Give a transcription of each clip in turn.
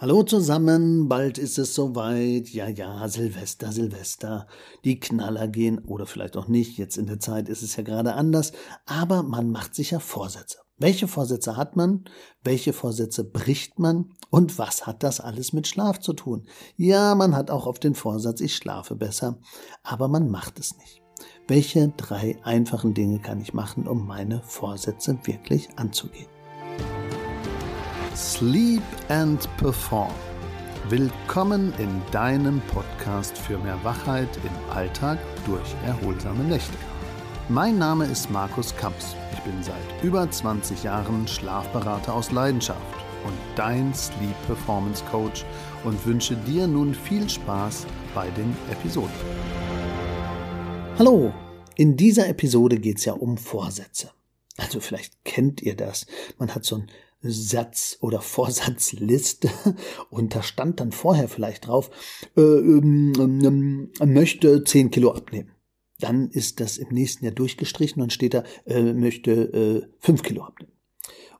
Hallo zusammen, bald ist es soweit. Ja, ja, Silvester, Silvester. Die Knaller gehen oder vielleicht auch nicht. Jetzt in der Zeit ist es ja gerade anders. Aber man macht sich ja Vorsätze. Welche Vorsätze hat man? Welche Vorsätze bricht man? Und was hat das alles mit Schlaf zu tun? Ja, man hat auch auf den Vorsatz, ich schlafe besser. Aber man macht es nicht. Welche drei einfachen Dinge kann ich machen, um meine Vorsätze wirklich anzugehen? Sleep and Perform. Willkommen in deinem Podcast für mehr Wachheit im Alltag durch erholsame Nächte. Mein Name ist Markus Kamps. Ich bin seit über 20 Jahren Schlafberater aus Leidenschaft und dein Sleep Performance Coach und wünsche dir nun viel Spaß bei den Episoden. Hallo, in dieser Episode geht es ja um Vorsätze. Also vielleicht kennt ihr das. Man hat so ein Satz oder Vorsatzliste und da stand dann vorher vielleicht drauf, äh, ähm, ähm, möchte 10 Kilo abnehmen. Dann ist das im nächsten Jahr durchgestrichen und steht da, äh, möchte äh, 5 Kilo abnehmen.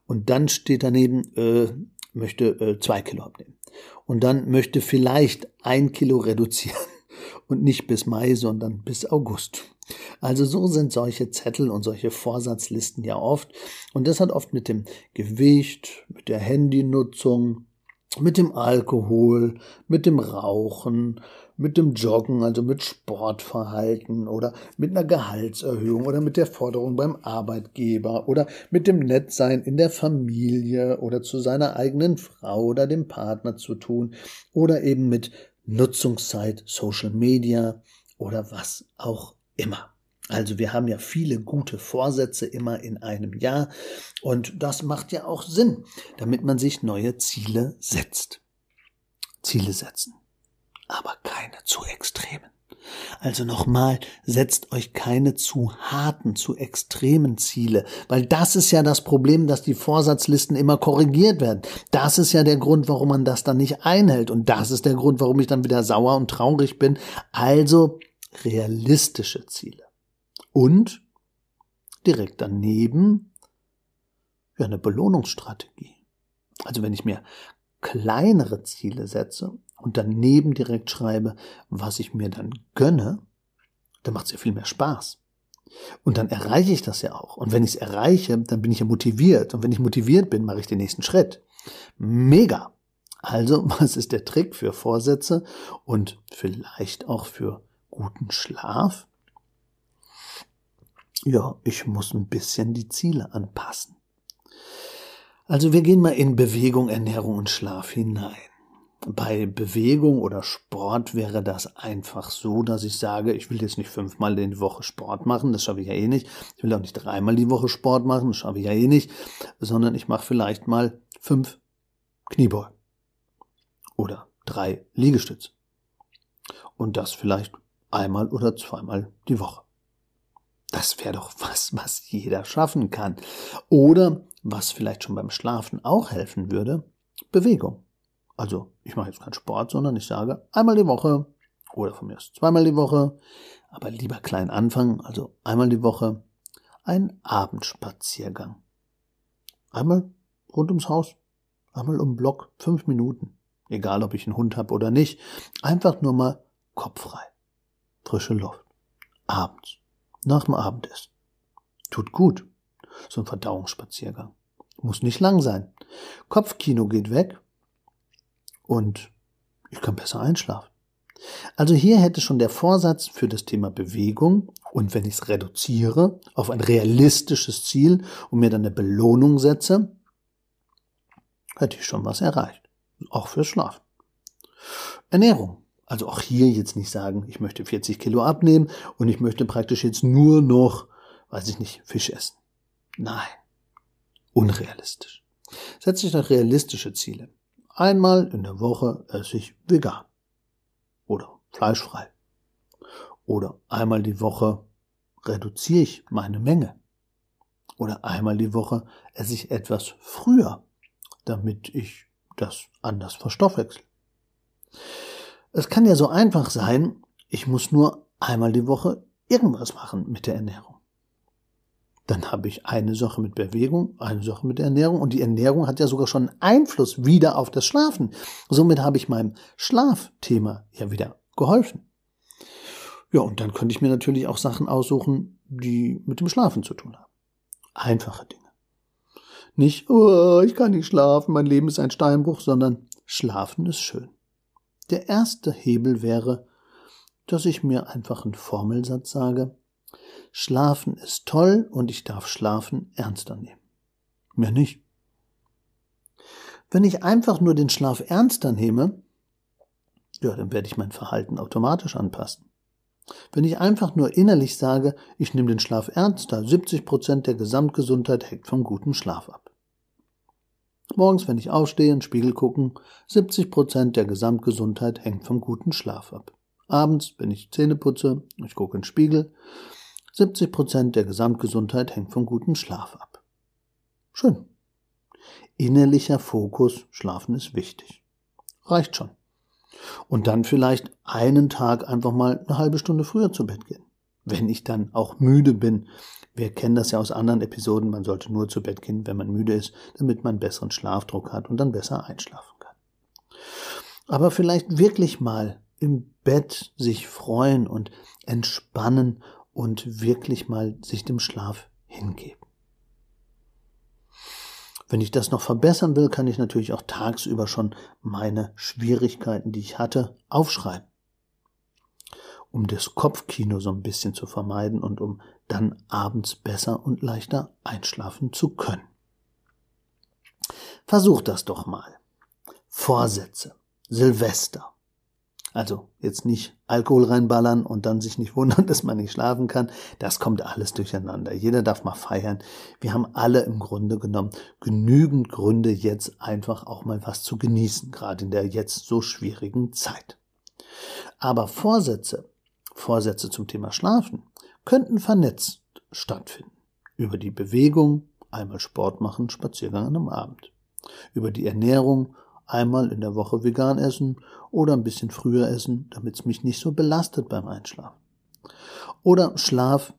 Und dann steht daneben, äh, möchte äh, 2 Kilo abnehmen. Und dann möchte vielleicht ein Kilo reduzieren. Und nicht bis Mai, sondern bis August. Also so sind solche Zettel und solche Vorsatzlisten ja oft. Und das hat oft mit dem Gewicht, mit der Handynutzung, mit dem Alkohol, mit dem Rauchen, mit dem Joggen, also mit Sportverhalten oder mit einer Gehaltserhöhung oder mit der Forderung beim Arbeitgeber oder mit dem Nettsein in der Familie oder zu seiner eigenen Frau oder dem Partner zu tun oder eben mit Nutzungszeit, Social Media oder was auch immer. Also wir haben ja viele gute Vorsätze immer in einem Jahr und das macht ja auch Sinn, damit man sich neue Ziele setzt. Ziele setzen, aber keine zu extremen. Also nochmal, setzt euch keine zu harten, zu extremen Ziele, weil das ist ja das Problem, dass die Vorsatzlisten immer korrigiert werden. Das ist ja der Grund, warum man das dann nicht einhält und das ist der Grund, warum ich dann wieder sauer und traurig bin. Also realistische Ziele. Und direkt daneben ja, eine Belohnungsstrategie. Also wenn ich mir kleinere Ziele setze und daneben direkt schreibe, was ich mir dann gönne, dann macht es ja viel mehr Spaß. Und dann erreiche ich das ja auch. Und wenn ich es erreiche, dann bin ich ja motiviert. Und wenn ich motiviert bin, mache ich den nächsten Schritt. Mega. Also, was ist der Trick für Vorsätze und vielleicht auch für guten Schlaf? Ja, ich muss ein bisschen die Ziele anpassen. Also wir gehen mal in Bewegung, Ernährung und Schlaf hinein. Bei Bewegung oder Sport wäre das einfach so, dass ich sage, ich will jetzt nicht fünfmal in die Woche Sport machen, das schaffe ich ja eh nicht. Ich will auch nicht dreimal die Woche Sport machen, das schaffe ich ja eh nicht, sondern ich mache vielleicht mal fünf Kniebeugen oder drei Liegestütze. Und das vielleicht einmal oder zweimal die Woche. Das wäre doch was, was jeder schaffen kann. Oder was vielleicht schon beim Schlafen auch helfen würde, Bewegung. Also ich mache jetzt keinen Sport, sondern ich sage einmal die Woche oder von mir aus zweimal die Woche, aber lieber klein anfangen, also einmal die Woche ein Abendspaziergang. Einmal rund ums Haus, einmal um Block, fünf Minuten. Egal, ob ich einen Hund habe oder nicht. Einfach nur mal kopffrei frische Luft. Abends. Nach dem Abendessen. Tut gut. So ein Verdauungsspaziergang. Muss nicht lang sein. Kopfkino geht weg und ich kann besser einschlafen. Also hier hätte schon der Vorsatz für das Thema Bewegung und wenn ich es reduziere auf ein realistisches Ziel und mir dann eine Belohnung setze, hätte ich schon was erreicht. Auch fürs Schlafen. Ernährung. Also auch hier jetzt nicht sagen, ich möchte 40 Kilo abnehmen und ich möchte praktisch jetzt nur noch, weiß ich nicht, Fisch essen. Nein. Unrealistisch. Setze ich doch realistische Ziele. Einmal in der Woche esse ich vegan. Oder fleischfrei. Oder einmal die Woche reduziere ich meine Menge. Oder einmal die Woche esse ich etwas früher, damit ich das anders verstoffwechsel. Es kann ja so einfach sein, ich muss nur einmal die Woche irgendwas machen mit der Ernährung. Dann habe ich eine Sache mit Bewegung, eine Sache mit Ernährung und die Ernährung hat ja sogar schon Einfluss wieder auf das Schlafen. Somit habe ich meinem Schlafthema ja wieder geholfen. Ja, und dann könnte ich mir natürlich auch Sachen aussuchen, die mit dem Schlafen zu tun haben. Einfache Dinge. Nicht, oh, ich kann nicht schlafen, mein Leben ist ein Steinbruch, sondern schlafen ist schön. Der erste Hebel wäre, dass ich mir einfach einen Formelsatz sage, Schlafen ist toll und ich darf Schlafen ernster nehmen. Mehr nicht. Wenn ich einfach nur den Schlaf ernster nehme, ja, dann werde ich mein Verhalten automatisch anpassen. Wenn ich einfach nur innerlich sage, ich nehme den Schlaf ernster, 70 Prozent der Gesamtgesundheit hängt vom guten Schlaf ab. Morgens, wenn ich aufstehe, in den Spiegel gucken, 70 Prozent der Gesamtgesundheit hängt vom guten Schlaf ab. Abends, wenn ich Zähne putze, ich gucke in den Spiegel, 70 Prozent der Gesamtgesundheit hängt vom guten Schlaf ab. Schön. Innerlicher Fokus, Schlafen ist wichtig. Reicht schon. Und dann vielleicht einen Tag einfach mal eine halbe Stunde früher zu Bett gehen. Wenn ich dann auch müde bin. Wir kennen das ja aus anderen Episoden. Man sollte nur zu Bett gehen, wenn man müde ist, damit man besseren Schlafdruck hat und dann besser einschlafen kann. Aber vielleicht wirklich mal im Bett sich freuen und entspannen und wirklich mal sich dem Schlaf hingeben. Wenn ich das noch verbessern will, kann ich natürlich auch tagsüber schon meine Schwierigkeiten, die ich hatte, aufschreiben. Um das Kopfkino so ein bisschen zu vermeiden und um dann abends besser und leichter einschlafen zu können. Versucht das doch mal. Vorsätze. Silvester. Also jetzt nicht Alkohol reinballern und dann sich nicht wundern, dass man nicht schlafen kann. Das kommt alles durcheinander. Jeder darf mal feiern. Wir haben alle im Grunde genommen genügend Gründe, jetzt einfach auch mal was zu genießen, gerade in der jetzt so schwierigen Zeit. Aber Vorsätze, Vorsätze zum Thema Schlafen, könnten vernetzt stattfinden. Über die Bewegung, einmal Sport machen, Spaziergang an einem Abend. Über die Ernährung, einmal in der Woche vegan essen oder ein bisschen früher essen, damit es mich nicht so belastet beim Einschlafen. Oder Schlaf,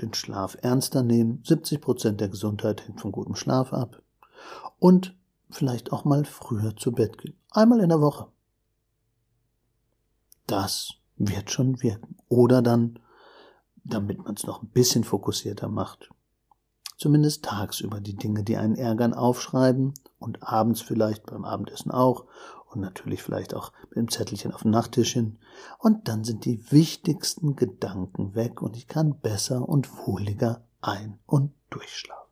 den Schlaf ernster nehmen. 70 Prozent der Gesundheit hängt von gutem Schlaf ab. Und vielleicht auch mal früher zu Bett gehen. Einmal in der Woche. Das wird schon wirken. Oder dann, damit man es noch ein bisschen fokussierter macht, zumindest tagsüber die Dinge, die einen ärgern, aufschreiben und abends vielleicht beim Abendessen auch und natürlich vielleicht auch mit dem Zettelchen auf dem Nachttischchen. Und dann sind die wichtigsten Gedanken weg und ich kann besser und wohliger ein- und durchschlafen.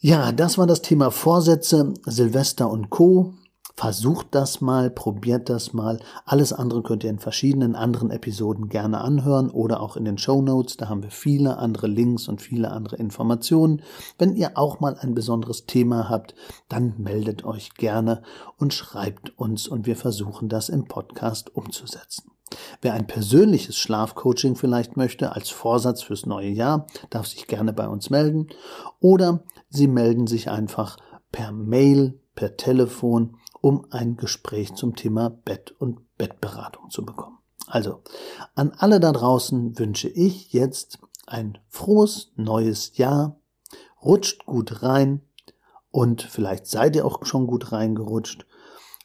Ja, das war das Thema Vorsätze, Silvester und Co. Versucht das mal, probiert das mal. Alles andere könnt ihr in verschiedenen anderen Episoden gerne anhören oder auch in den Show Notes. Da haben wir viele andere Links und viele andere Informationen. Wenn ihr auch mal ein besonderes Thema habt, dann meldet euch gerne und schreibt uns und wir versuchen das im Podcast umzusetzen. Wer ein persönliches Schlafcoaching vielleicht möchte als Vorsatz fürs neue Jahr, darf sich gerne bei uns melden oder Sie melden sich einfach per Mail, per Telefon um ein Gespräch zum Thema Bett und Bettberatung zu bekommen. Also, an alle da draußen wünsche ich jetzt ein frohes neues Jahr. Rutscht gut rein und vielleicht seid ihr auch schon gut reingerutscht.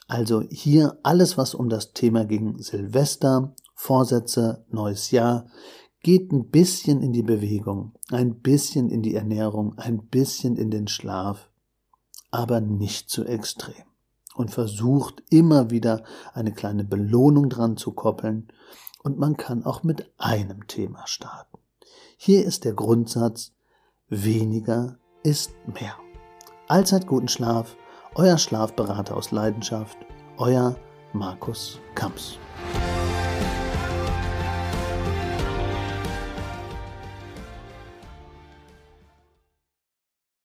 Also hier alles, was um das Thema ging, Silvester, Vorsätze, neues Jahr, geht ein bisschen in die Bewegung, ein bisschen in die Ernährung, ein bisschen in den Schlaf, aber nicht zu extrem und versucht immer wieder eine kleine Belohnung dran zu koppeln und man kann auch mit einem Thema starten. Hier ist der Grundsatz, weniger ist mehr. Allzeit guten Schlaf, euer Schlafberater aus Leidenschaft, euer Markus Kamps.